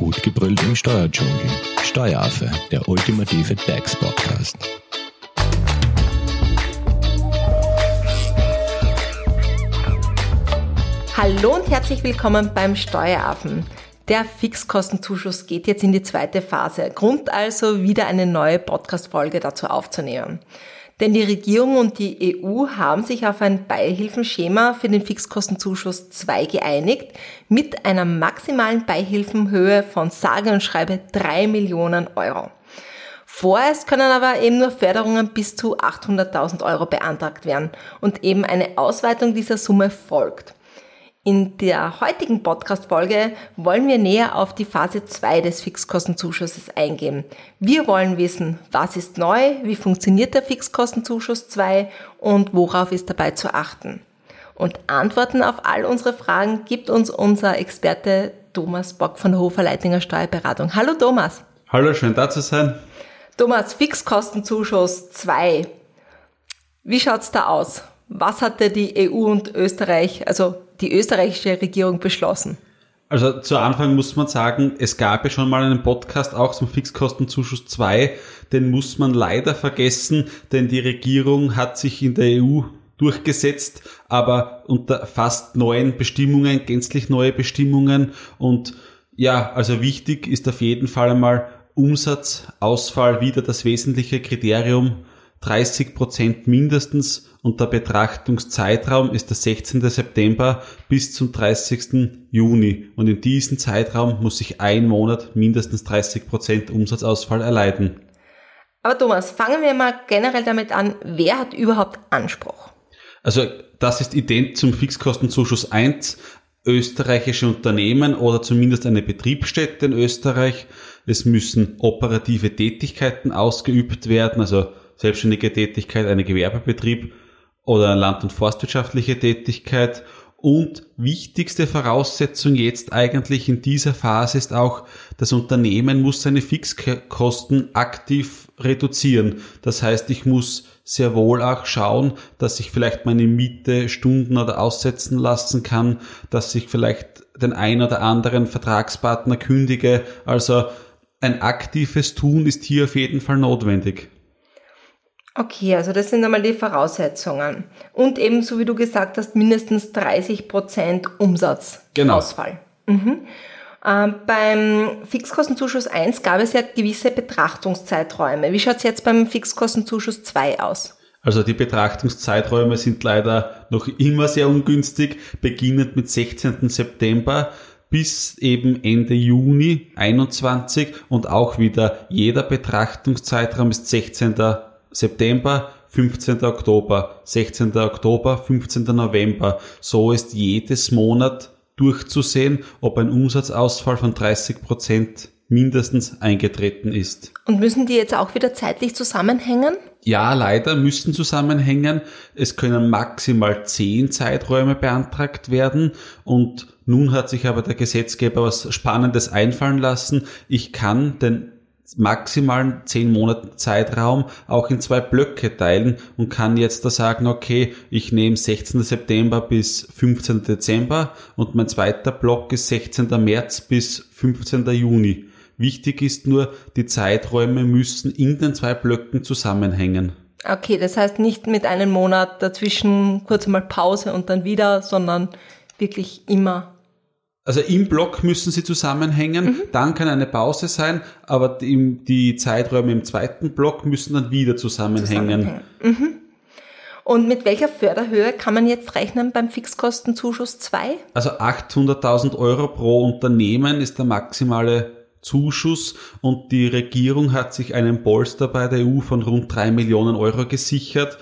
Gut gebrüllt im Steuerdschungel. Steueraffe, der ultimative DAX-Podcast. Hallo und herzlich willkommen beim Steueraffen. Der Fixkostenzuschuss geht jetzt in die zweite Phase. Grund also, wieder eine neue Podcast-Folge dazu aufzunehmen. Denn die Regierung und die EU haben sich auf ein Beihilfenschema für den Fixkostenzuschuss 2 geeinigt, mit einer maximalen Beihilfenhöhe von sage und schreibe 3 Millionen Euro. Vorerst können aber eben nur Förderungen bis zu 800.000 Euro beantragt werden und eben eine Ausweitung dieser Summe folgt. In der heutigen Podcast-Folge wollen wir näher auf die Phase 2 des Fixkostenzuschusses eingehen. Wir wollen wissen, was ist neu, wie funktioniert der Fixkostenzuschuss 2 und worauf ist dabei zu achten. Und Antworten auf all unsere Fragen gibt uns unser Experte Thomas Bock von der Hofer Leitinger Steuerberatung. Hallo Thomas. Hallo, schön da zu sein. Thomas, Fixkostenzuschuss 2. Wie schaut's da aus? Was hatte die EU und Österreich, also die österreichische Regierung beschlossen? Also zu Anfang muss man sagen, es gab ja schon mal einen Podcast auch zum Fixkostenzuschuss 2. Den muss man leider vergessen, denn die Regierung hat sich in der EU durchgesetzt, aber unter fast neuen Bestimmungen, gänzlich neue Bestimmungen. Und ja, also wichtig ist auf jeden Fall einmal Umsatzausfall wieder das wesentliche Kriterium. 30 Prozent mindestens und der Betrachtungszeitraum ist der 16. September bis zum 30. Juni. Und in diesem Zeitraum muss sich ein Monat mindestens 30 Prozent Umsatzausfall erleiden. Aber Thomas, fangen wir mal generell damit an, wer hat überhaupt Anspruch? Also das ist ident zum Fixkostenzuschuss 1. Österreichische Unternehmen oder zumindest eine Betriebsstätte in Österreich. Es müssen operative Tätigkeiten ausgeübt werden, also selbstständige Tätigkeit, eine Gewerbebetrieb oder land- und forstwirtschaftliche Tätigkeit. Und wichtigste Voraussetzung jetzt eigentlich in dieser Phase ist auch, das Unternehmen muss seine Fixkosten aktiv reduzieren. Das heißt, ich muss sehr wohl auch schauen, dass ich vielleicht meine Miete Stunden oder aussetzen lassen kann, dass ich vielleicht den ein oder anderen Vertragspartner kündige. Also ein aktives Tun ist hier auf jeden Fall notwendig. Okay, also das sind einmal die Voraussetzungen. Und eben, so wie du gesagt hast, mindestens 30 Prozent Umsatzausfall. Genau. Mhm. Ähm, beim Fixkostenzuschuss 1 gab es ja gewisse Betrachtungszeiträume. Wie schaut es jetzt beim Fixkostenzuschuss 2 aus? Also die Betrachtungszeiträume sind leider noch immer sehr ungünstig, beginnend mit 16. September bis eben Ende Juni 21 und auch wieder jeder Betrachtungszeitraum ist 16. September, 15. Oktober, 16. Oktober, 15. November. So ist jedes Monat durchzusehen, ob ein Umsatzausfall von 30 Prozent mindestens eingetreten ist. Und müssen die jetzt auch wieder zeitlich zusammenhängen? Ja, leider müssen zusammenhängen. Es können maximal zehn Zeiträume beantragt werden und nun hat sich aber der Gesetzgeber was Spannendes einfallen lassen. Ich kann den maximalen zehn Monate Zeitraum auch in zwei Blöcke teilen und kann jetzt da sagen, okay, ich nehme 16. September bis 15. Dezember und mein zweiter Block ist 16. März bis 15. Juni. Wichtig ist nur, die Zeiträume müssen in den zwei Blöcken zusammenhängen. Okay, das heißt nicht mit einem Monat dazwischen kurz mal Pause und dann wieder, sondern wirklich immer also im Block müssen sie zusammenhängen, mhm. dann kann eine Pause sein, aber die, die, Zeiträume im zweiten Block müssen dann wieder zusammenhängen. zusammenhängen. Mhm. Und mit welcher Förderhöhe kann man jetzt rechnen beim Fixkostenzuschuss 2? Also 800.000 Euro pro Unternehmen ist der maximale Zuschuss und die Regierung hat sich einen Polster bei der EU von rund 3 Millionen Euro gesichert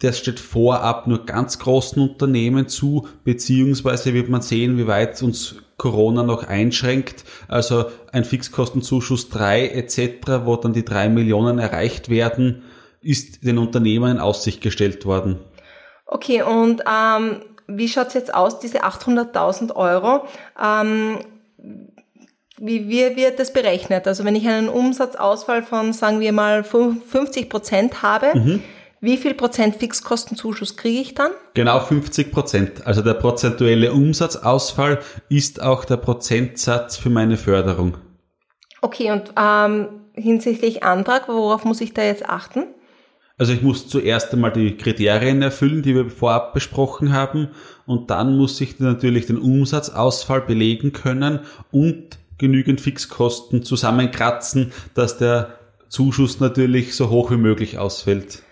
das steht vorab nur ganz großen Unternehmen zu, beziehungsweise wird man sehen, wie weit uns Corona noch einschränkt. Also ein Fixkostenzuschuss 3 etc., wo dann die 3 Millionen erreicht werden, ist den Unternehmen in Aussicht gestellt worden. Okay, und ähm, wie schaut's jetzt aus, diese 800.000 Euro? Ähm, wie, wie wird das berechnet? Also wenn ich einen Umsatzausfall von, sagen wir mal, 50 Prozent habe, mhm Wie viel Prozent Fixkostenzuschuss kriege ich dann? Genau 50 Prozent. Also der prozentuelle Umsatzausfall ist auch der Prozentsatz für meine Förderung. Okay, und ähm, hinsichtlich Antrag, worauf muss ich da jetzt achten? Also ich muss zuerst einmal die Kriterien erfüllen, die wir vorab besprochen haben, und dann muss ich natürlich den Umsatzausfall belegen können und genügend Fixkosten zusammenkratzen, dass der Zuschuss natürlich so hoch wie möglich ausfällt.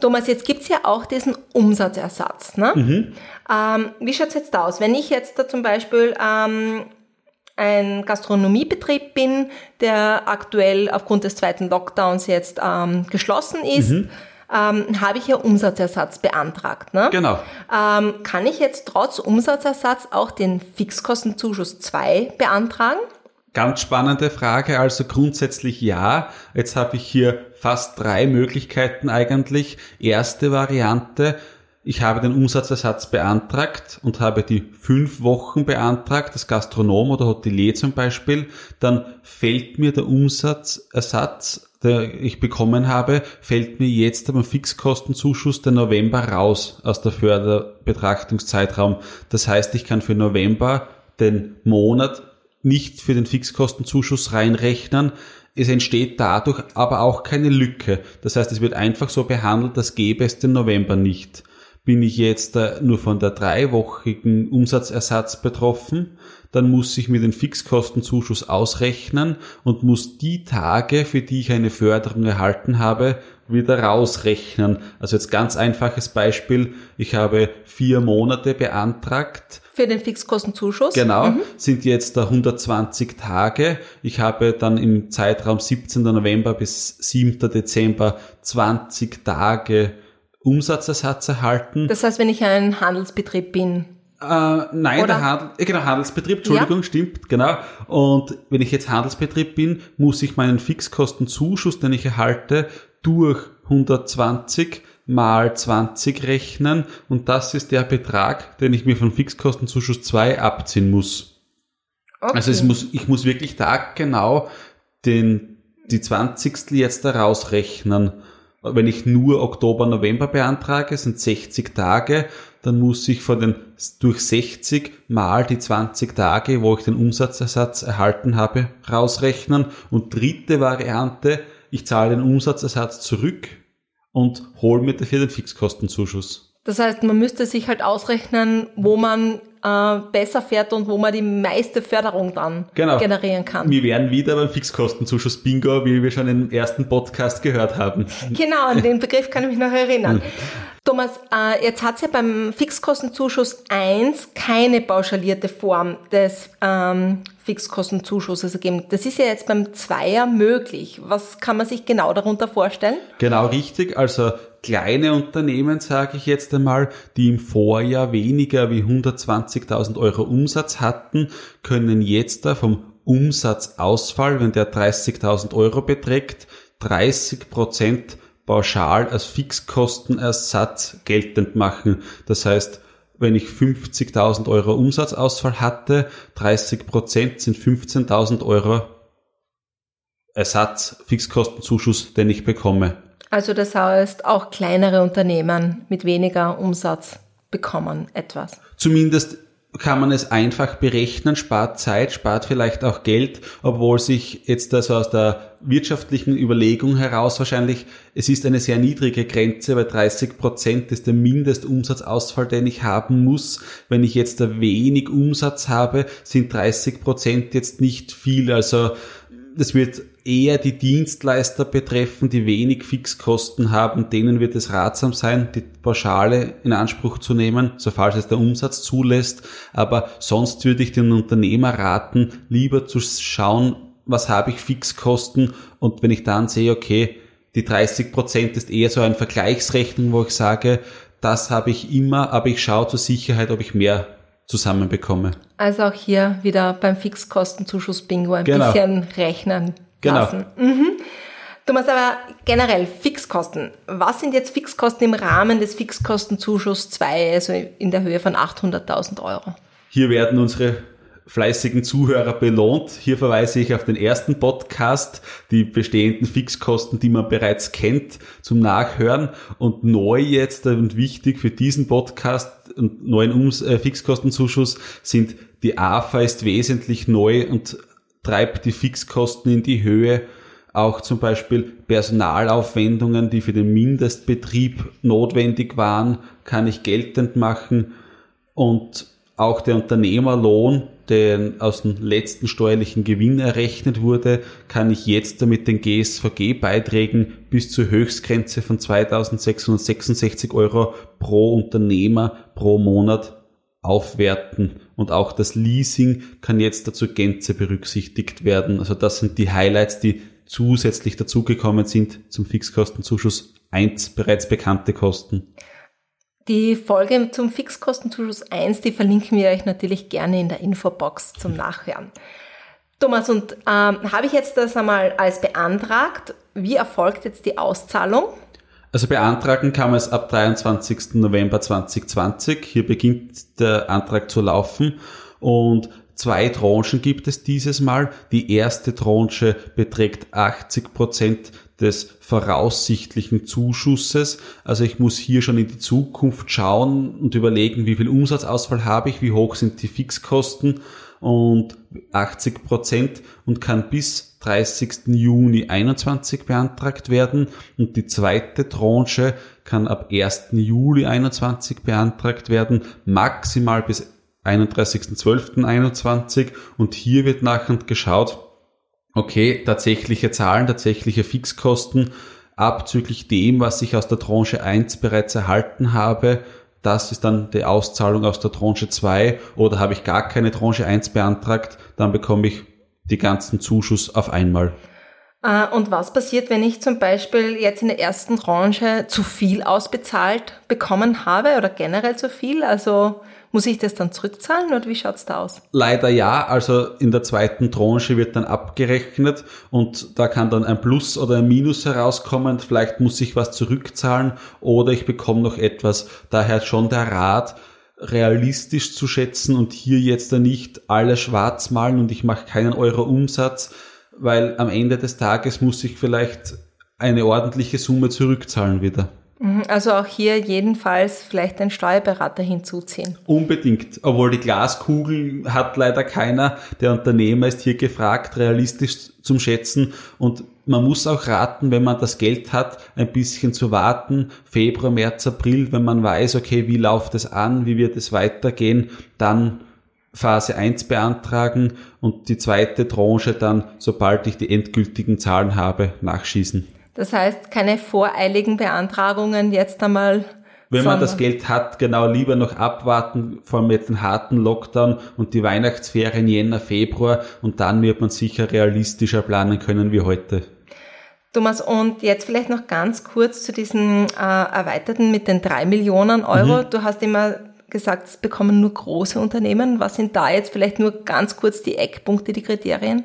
Thomas, jetzt gibt's ja auch diesen Umsatzersatz. Ne? Mhm. Ähm, wie schaut's jetzt aus? Wenn ich jetzt da zum Beispiel ähm, ein Gastronomiebetrieb bin, der aktuell aufgrund des zweiten Lockdowns jetzt ähm, geschlossen ist, mhm. ähm, habe ich ja Umsatzersatz beantragt. Ne? Genau. Ähm, kann ich jetzt trotz Umsatzersatz auch den Fixkostenzuschuss 2 beantragen? Ganz spannende Frage. Also grundsätzlich ja. Jetzt habe ich hier fast drei Möglichkeiten eigentlich. Erste Variante. Ich habe den Umsatzersatz beantragt und habe die fünf Wochen beantragt, das Gastronom oder Hotelier zum Beispiel. Dann fällt mir der Umsatzersatz, der ich bekommen habe, fällt mir jetzt beim Fixkostenzuschuss der November raus aus der Förderbetrachtungszeitraum. Das heißt, ich kann für November den Monat nicht für den Fixkostenzuschuss reinrechnen. Es entsteht dadurch aber auch keine Lücke. Das heißt, es wird einfach so behandelt, als gäbe es den November nicht. Bin ich jetzt nur von der dreiwöchigen Umsatzersatz betroffen, dann muss ich mir den Fixkostenzuschuss ausrechnen und muss die Tage, für die ich eine Förderung erhalten habe, wieder rausrechnen. Also jetzt ganz einfaches Beispiel. Ich habe vier Monate beantragt. Für den Fixkostenzuschuss? Genau, mhm. sind jetzt da 120 Tage. Ich habe dann im Zeitraum 17. November bis 7. Dezember 20 Tage Umsatzersatz erhalten. Das heißt, wenn ich ein Handelsbetrieb bin, äh, nein, Oder? der Handel, äh, genau, Handelsbetrieb, Entschuldigung, ja. stimmt, genau. Und wenn ich jetzt Handelsbetrieb bin, muss ich meinen Fixkostenzuschuss, den ich erhalte, durch 120 mal 20 rechnen und das ist der Betrag, den ich mir von Fixkostenzuschuss 2 abziehen muss. Okay. Also es muss, ich muss wirklich taggenau den, die 20. jetzt daraus rechnen. Wenn ich nur Oktober, November beantrage, sind 60 Tage, dann muss ich von den durch 60 mal die 20 Tage, wo ich den Umsatzersatz erhalten habe, rausrechnen. Und dritte Variante, ich zahle den Umsatzersatz zurück und hole mir dafür den Fixkostenzuschuss. Das heißt, man müsste sich halt ausrechnen, wo man äh, besser fährt und wo man die meiste Förderung dann genau. generieren kann. Wir wären wieder beim Fixkostenzuschuss Bingo, wie wir schon im ersten Podcast gehört haben. Genau, an den Begriff kann ich mich noch erinnern. Thomas, äh, jetzt hat es ja beim Fixkostenzuschuss 1 keine pauschalierte Form des ähm, Fixkostenzuschusses ergeben. Das ist ja jetzt beim Zweier möglich. Was kann man sich genau darunter vorstellen? Genau richtig. Also kleine Unternehmen, sage ich jetzt einmal, die im Vorjahr weniger wie 120.000 Euro Umsatz hatten, können jetzt da vom Umsatzausfall, wenn der 30.000 Euro beträgt, 30 Prozent pauschal als Fixkostenersatz geltend machen. Das heißt, wenn ich 50.000 Euro Umsatzausfall hatte, 30 Prozent sind 15.000 Euro Ersatz, Fixkostenzuschuss, den ich bekomme. Also das heißt, auch kleinere Unternehmen mit weniger Umsatz bekommen etwas. Zumindest kann man es einfach berechnen, spart Zeit, spart vielleicht auch Geld, obwohl sich jetzt also aus der wirtschaftlichen Überlegung heraus wahrscheinlich, es ist eine sehr niedrige Grenze, weil 30 Prozent ist der Mindestumsatzausfall, den ich haben muss. Wenn ich jetzt wenig Umsatz habe, sind 30 Prozent jetzt nicht viel. Also das wird eher die Dienstleister betreffen, die wenig Fixkosten haben, denen wird es ratsam sein, die Pauschale in Anspruch zu nehmen, sofern es der Umsatz zulässt. Aber sonst würde ich den Unternehmer raten, lieber zu schauen, was habe ich Fixkosten und wenn ich dann sehe, okay, die 30 Prozent ist eher so eine Vergleichsrechnung, wo ich sage, das habe ich immer, aber ich schaue zur Sicherheit, ob ich mehr zusammenbekomme. Also auch hier wieder beim Fixkostenzuschuss Bingo ein genau. bisschen rechnen genau. lassen. Mhm. Thomas, aber generell Fixkosten. Was sind jetzt Fixkosten im Rahmen des Fixkostenzuschuss 2, also in der Höhe von 800.000 Euro? Hier werden unsere fleißigen Zuhörer belohnt. Hier verweise ich auf den ersten Podcast, die bestehenden Fixkosten, die man bereits kennt, zum Nachhören. Und neu jetzt und wichtig für diesen Podcast und neuen Ums äh, Fixkostenzuschuss sind die AFA ist wesentlich neu und treibt die Fixkosten in die Höhe. Auch zum Beispiel Personalaufwendungen, die für den Mindestbetrieb notwendig waren, kann ich geltend machen. Und auch der Unternehmerlohn, der aus dem letzten steuerlichen Gewinn errechnet wurde, kann ich jetzt damit den GSVG-Beiträgen bis zur Höchstgrenze von 2666 Euro pro Unternehmer pro Monat aufwerten. Und auch das Leasing kann jetzt dazu Gänze berücksichtigt werden. Also das sind die Highlights, die zusätzlich dazugekommen sind zum Fixkostenzuschuss. Eins bereits bekannte Kosten. Die Folge zum Fixkostenzuschuss 1, die verlinken wir euch natürlich gerne in der Infobox zum Nachhören. Thomas, und ähm, habe ich jetzt das einmal als beantragt? Wie erfolgt jetzt die Auszahlung? Also beantragen kann man es ab 23. November 2020. Hier beginnt der Antrag zu laufen und zwei Tranchen gibt es dieses Mal. Die erste Tranche beträgt 80 Prozent des voraussichtlichen Zuschusses. Also ich muss hier schon in die Zukunft schauen und überlegen, wie viel Umsatzausfall habe ich, wie hoch sind die Fixkosten und 80 Prozent und kann bis 30. Juni 21 beantragt werden und die zweite Tranche kann ab 1. Juli 21 beantragt werden, maximal bis 31.12.21 und hier wird nachher geschaut, okay, tatsächliche Zahlen, tatsächliche Fixkosten, abzüglich dem, was ich aus der Tranche 1 bereits erhalten habe, das ist dann die Auszahlung aus der Tranche 2 oder habe ich gar keine Tranche 1 beantragt, dann bekomme ich die ganzen Zuschuss auf einmal. Äh, und was passiert, wenn ich zum Beispiel jetzt in der ersten Tranche zu viel ausbezahlt bekommen habe oder generell zu viel? Also muss ich das dann zurückzahlen oder wie schaut's da aus? Leider ja. Also in der zweiten Tranche wird dann abgerechnet und da kann dann ein Plus oder ein Minus herauskommen. Vielleicht muss ich was zurückzahlen oder ich bekomme noch etwas. Daher schon der Rat, realistisch zu schätzen und hier jetzt nicht alles schwarz malen und ich mache keinen Euro Umsatz, weil am Ende des Tages muss ich vielleicht eine ordentliche Summe zurückzahlen wieder. Mhm, also auch hier jedenfalls vielleicht einen Steuerberater hinzuziehen. Unbedingt, obwohl die Glaskugel hat leider keiner. Der Unternehmer ist hier gefragt, realistisch zum Schätzen und man muss auch raten, wenn man das Geld hat, ein bisschen zu warten. Februar, März, April, wenn man weiß, okay, wie läuft es an, wie wird es weitergehen, dann Phase 1 beantragen und die zweite Tranche dann, sobald ich die endgültigen Zahlen habe, nachschießen. Das heißt, keine voreiligen Beantragungen jetzt einmal. Wenn man das Geld hat, genau lieber noch abwarten, vor allem jetzt den harten Lockdown und die Weihnachtsferien Jänner, Februar und dann wird man sicher realistischer planen können wie heute. Thomas, und jetzt vielleicht noch ganz kurz zu diesen äh, erweiterten mit den drei Millionen Euro. Mhm. Du hast immer gesagt, es bekommen nur große Unternehmen. Was sind da jetzt vielleicht nur ganz kurz die Eckpunkte, die Kriterien?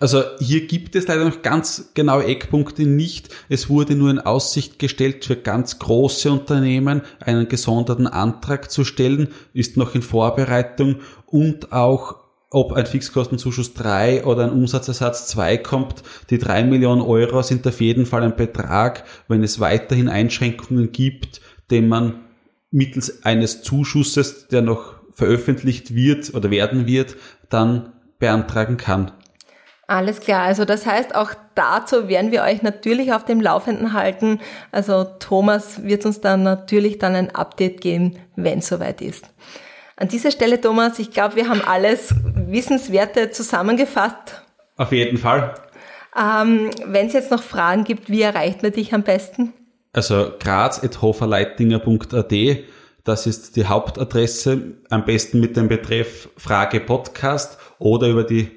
Also hier gibt es leider noch ganz genaue Eckpunkte nicht. Es wurde nur in Aussicht gestellt, für ganz große Unternehmen einen gesonderten Antrag zu stellen, ist noch in Vorbereitung und auch ob ein Fixkostenzuschuss 3 oder ein Umsatzersatz 2 kommt. Die 3 Millionen Euro sind auf jeden Fall ein Betrag, wenn es weiterhin Einschränkungen gibt, den man mittels eines Zuschusses, der noch veröffentlicht wird oder werden wird, dann beantragen kann. Alles klar, also das heißt, auch dazu werden wir euch natürlich auf dem Laufenden halten. Also Thomas wird uns dann natürlich dann ein Update geben, wenn es soweit ist. An dieser Stelle, Thomas, ich glaube, wir haben alles Wissenswerte zusammengefasst. Auf jeden Fall. Ähm, wenn es jetzt noch Fragen gibt, wie erreicht man dich am besten? Also graz.hoferleitinger.at, das ist die Hauptadresse, am besten mit dem Betreff Frage Podcast oder über die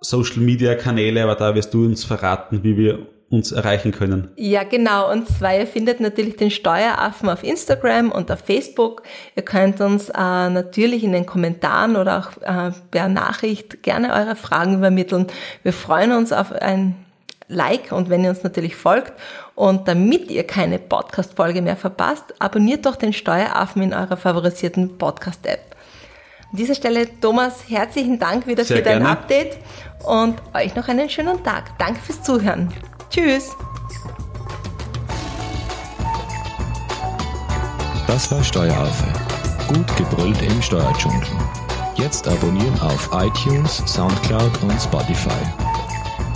Social Media Kanäle, aber da wirst du uns verraten, wie wir uns erreichen können. Ja, genau. Und zwar, ihr findet natürlich den Steueraffen auf Instagram und auf Facebook. Ihr könnt uns äh, natürlich in den Kommentaren oder auch äh, per Nachricht gerne eure Fragen übermitteln. Wir freuen uns auf ein Like und wenn ihr uns natürlich folgt. Und damit ihr keine Podcast-Folge mehr verpasst, abonniert doch den Steueraffen in eurer favorisierten Podcast-App. An dieser Stelle, Thomas, herzlichen Dank wieder Sehr für dein gerne. Update und euch noch einen schönen Tag. Danke fürs Zuhören. Tschüss. Das war Steueraffe. Gut gebrüllt im Steuerdschungel. Jetzt abonnieren auf iTunes, Soundcloud und Spotify.